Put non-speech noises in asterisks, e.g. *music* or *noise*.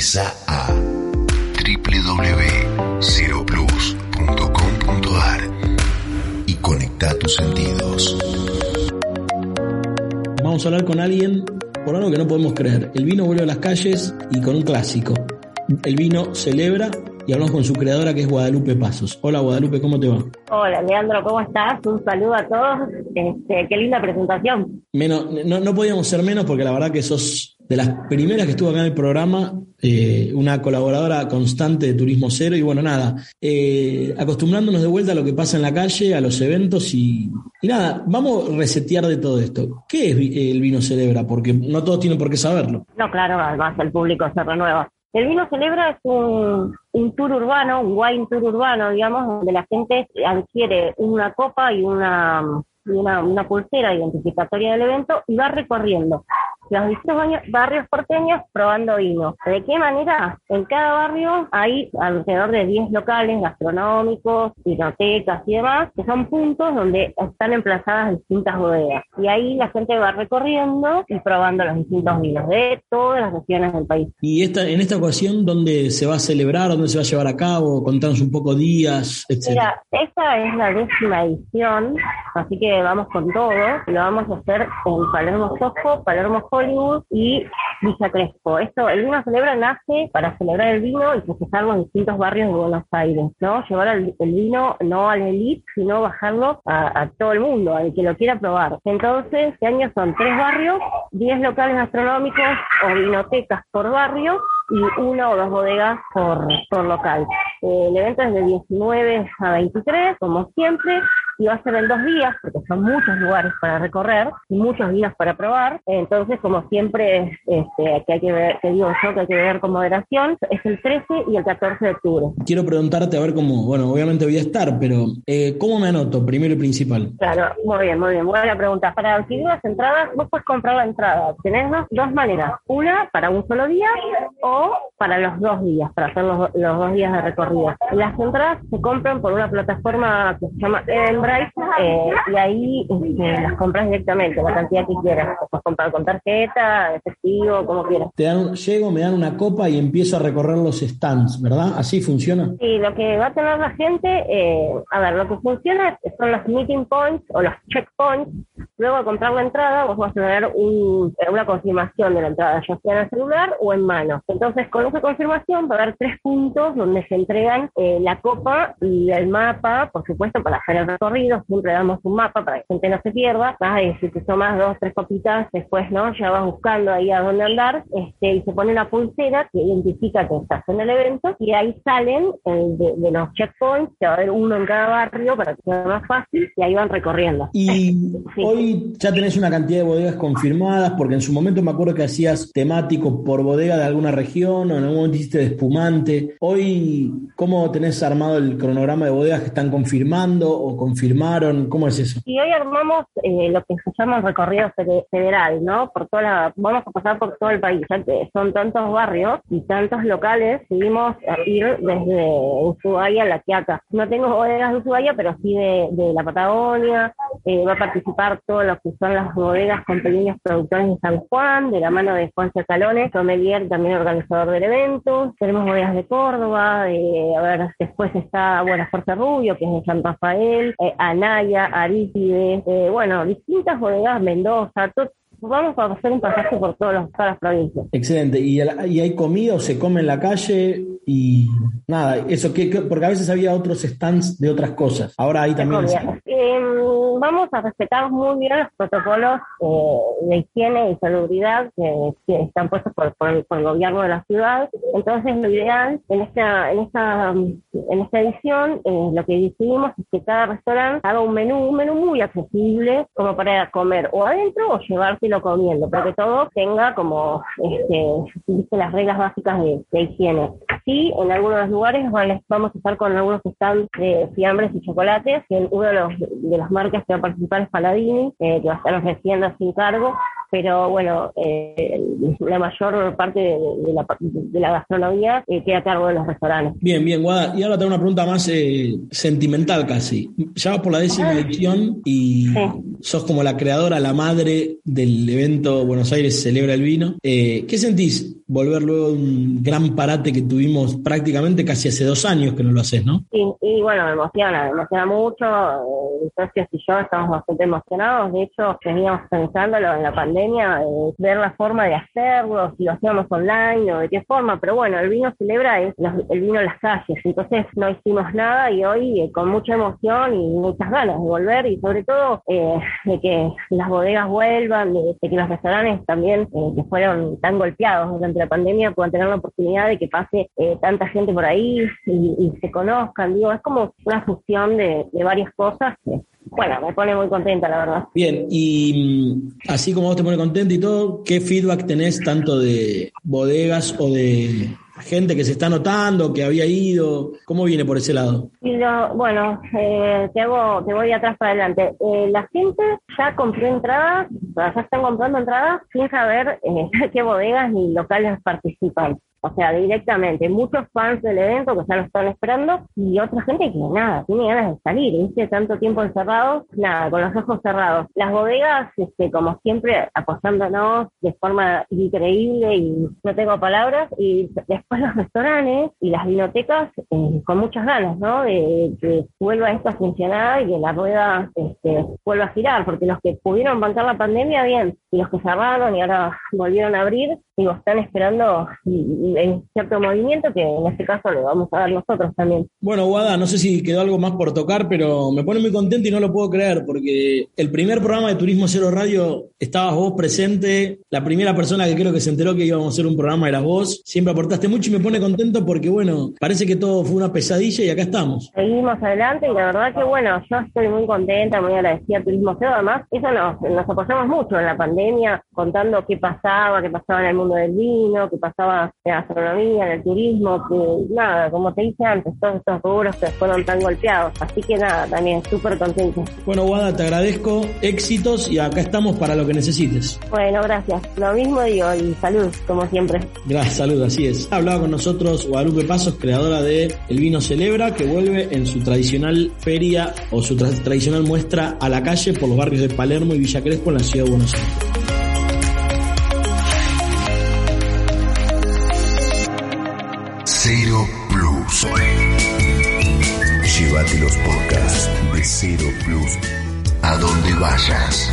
A y conecta tus sentidos. Vamos a hablar con alguien por algo que no podemos creer. El vino vuelve a las calles y con un clásico. El vino celebra y hablamos con su creadora que es Guadalupe Pasos. Hola Guadalupe, ¿cómo te va? Hola Leandro, ¿cómo estás? Un saludo a todos. Este, qué linda presentación. Menos, no, no podíamos ser menos porque la verdad que sos de las primeras que estuvo acá en el programa, eh, una colaboradora constante de Turismo Cero y bueno, nada, eh, acostumbrándonos de vuelta a lo que pasa en la calle, a los eventos y, y nada, vamos a resetear de todo esto. ¿Qué es el vino celebra? Porque no todos tienen por qué saberlo. No, claro, además el público se renueva. El vino celebra es un, un tour urbano, un wine tour urbano, digamos, donde la gente adquiere una copa y una, y una, una pulsera identificatoria del evento y va recorriendo los distintos barrios porteños probando vino. ¿De qué manera? En cada barrio hay alrededor de 10 locales gastronómicos, vinotecas y demás, que son puntos donde están emplazadas distintas bodegas. Y ahí la gente va recorriendo y probando los distintos vinos de todas las regiones del país. Y esta, en esta ocasión, ¿dónde se va a celebrar? ¿Dónde se va a llevar a cabo? Contanos un poco días, etc. Mira, esta es la décima edición, así que vamos con todo. Lo vamos a hacer en Palermo Soho, Palermo Hollywood y Villa Crespo. Esto, el vino celebra nace para celebrar el vino y festejar los distintos barrios de Buenos Aires, ¿no? Llevar el, vino no al elite, sino bajarlo a, a, todo el mundo, al que lo quiera probar. Entonces, este año son tres barrios, diez locales gastronómicos o vinotecas por barrio y una o dos bodegas por, por local. Eh, el evento es de 19 a 23, como siempre, y va a ser en dos días, porque son muchos lugares para recorrer y muchos días para probar. Entonces, como siempre, este, que hay que ver, que digo yo, que hay que ver con moderación, es el 13 y el 14 de octubre. Quiero preguntarte, a ver cómo, bueno, obviamente voy a estar, pero eh, ¿cómo me anoto, primero y principal? Claro, muy bien, muy bien. Buena pregunta. Para adquirir las entradas, vos puedes comprar la entrada. Tenés dos, dos maneras. Una para un solo día o para los dos días, para hacer los, los dos días de recorrido. Las entradas se compran por una plataforma que se llama Eh, y ahí este, las compras directamente, la cantidad que quieras. Puedes comprar con tarjeta, efectivo, como quieras. Te dan, llego, me dan una copa y empiezo a recorrer los stands, ¿verdad? ¿Así funciona? Sí, lo que va a tener la gente, eh, a ver, lo que funciona son los meeting points o los checkpoints. Luego de comprar la entrada, vos vas a tener un, una confirmación de la entrada, ya sea en el celular o en mano. Entonces, con esa confirmación va a haber tres puntos donde se entregan eh, la copa y el mapa, por supuesto, para hacer el recorrido. Siempre damos un mapa para que la gente no se pierda. Vas y si te tomas dos, tres copitas, después, ¿no? Ya vas buscando ahí a dónde andar este, y se pone una pulsera que identifica que estás en el evento y ahí salen el de, de, los checkpoints, que va a haber uno en cada barrio para que sea más fácil y ahí van recorriendo. Y *laughs* sí. hoy ya tenés una cantidad de bodegas confirmadas, porque en su momento me acuerdo que hacías temático por bodega de alguna región o en algún momento hiciste de espumante. Hoy, ¿cómo tenés armado el cronograma de bodegas que están confirmando o confirmaron? ¿Cómo es eso? Y hoy armamos eh, lo que se llama recorrido federal, ¿no? Por toda la, vamos a pasar por todo el país, son tantos barrios y tantos locales, seguimos a ir desde Ushuaia a La Quiaca. No tengo bodegas de Ushuaia, pero sí de, de la Patagonia, eh, va a participar todo lo que son las bodegas con pequeños productores de San Juan, de la mano de Juan Calones, sommelier, también organizador del evento. Tenemos bodegas de Córdoba, de, a ver, después está, bueno, Jorge Rubio, que es de San Rafael, eh, Anaya, Arítides, eh, bueno, distintas bodegas, Mendoza, todo, vamos a hacer un pasaje por todos los, todas las provincias. Excelente. ¿Y, ¿Y, hay comida o se come en la calle? Y nada, eso que, porque a veces había otros stands de otras cosas. Ahora hay también. Eh, vamos a respetar muy bien los protocolos eh, de higiene y salubridad que, están puestos por, por, por, el, gobierno de la ciudad. Entonces, lo ideal en esta, en esta, en esta edición, eh, lo que decidimos es que cada restaurante haga un menú, un menú muy accesible, como para comer o adentro o llevárselo comiendo, para que todo tenga como este, las reglas básicas de higiene. Sí, en algunos lugares vamos a estar con algunos stands de fiambres y chocolates, que uno de, los, de las marcas que va a participar es Paladini, eh, que va a estar ofreciendo sin cargo pero bueno, eh, la mayor parte de, la, de la, gastronomía eh, queda a cargo de los restaurantes. Bien, bien, Guada. Y ahora tengo una pregunta más eh, sentimental casi. Ya vas por la décima edición y sos como la creadora, la madre del evento Buenos Aires Celebra el Vino. ¿Qué sentís volver luego de un gran parate que tuvimos prácticamente casi hace dos años que no lo haces, ¿no? Sí, y bueno, me emociona, me emociona mucho. Mis socios y yo estamos bastante emocionados. De hecho, veníamos pensándolo en la pandemia, eh, ver la forma de hacerlo, si lo hacíamos online o de qué forma. Pero bueno, el vino celebra es el vino las calles. Entonces no hicimos nada y hoy eh, con mucha emoción y muchas ganas de volver y sobre todo eh, de que las bodegas vuelvan, de, que los restaurantes también que fueron tan golpeados durante la pandemia puedan tener la oportunidad de que pase tanta gente por ahí y, se conozcan. Digo, es como una fusión de, varias cosas bueno, me pone muy contenta, la verdad. Bien, y mm, así como vos te pone contenta y todo, ¿qué feedback tenés tanto de bodegas o de gente que se está notando, que había ido? ¿Cómo viene por ese lado? bueno, eh, te, hago, te voy atrás para adelante. Eh, la gente ya compró entradas, ya están comprando entradas sin saber eh, *laughs* qué bodegas ni locales participan. O sea, directamente, muchos fans del evento que ya lo están esperando y otra gente que nada, tiene ganas de salir, ¿viste? Tanto tiempo encerrados, nada, con los ojos cerrados. Las bodegas, este, como siempre, apoyándonos de forma increíble y no tengo palabras, y después los restaurantes y las vinotecas eh, con muchas ganas, ¿no? De que vuelva esto a funcionar y que la rueda este, vuelva a girar, porque los que pudieron bancar la pandemia, bien, y los que cerraron y ahora volvieron a abrir, digo, están esperando en cierto movimiento que en este caso le vamos a dar nosotros también. Bueno, Guada, no sé si quedó algo más por tocar, pero me pone muy contento y no lo puedo creer porque el primer programa de Turismo Cero Radio estabas vos presente, la primera persona que creo que se enteró que íbamos a hacer un programa eras vos, siempre aportaste mucho y me pone contento porque bueno, parece que todo fue una pesadilla y acá estamos. Seguimos adelante y la verdad que bueno, yo estoy muy contenta, muy agradecida a Turismo Cero, además eso nos, nos apoyamos mucho en la pandemia, contando qué pasaba, qué pasaba en el mundo del vino, qué pasaba en la gastronomía, en el turismo, que nada, como te dije antes, todos estos rubros que fueron tan golpeados. Así que nada, también súper contento. Bueno, Guada, te agradezco, éxitos y acá estamos para lo que necesites. Bueno, gracias. Lo mismo digo y salud, como siempre. Gracias, salud, así es. Ha hablado con nosotros Guadalupe Pasos, creadora de El Vino Celebra, que vuelve en su tradicional feria o su tradicional muestra a la calle por los barrios de Palermo y Villa Crespo en la ciudad de Buenos Aires. Cero Plus. Llévate los podcasts de Cero Plus a donde vayas.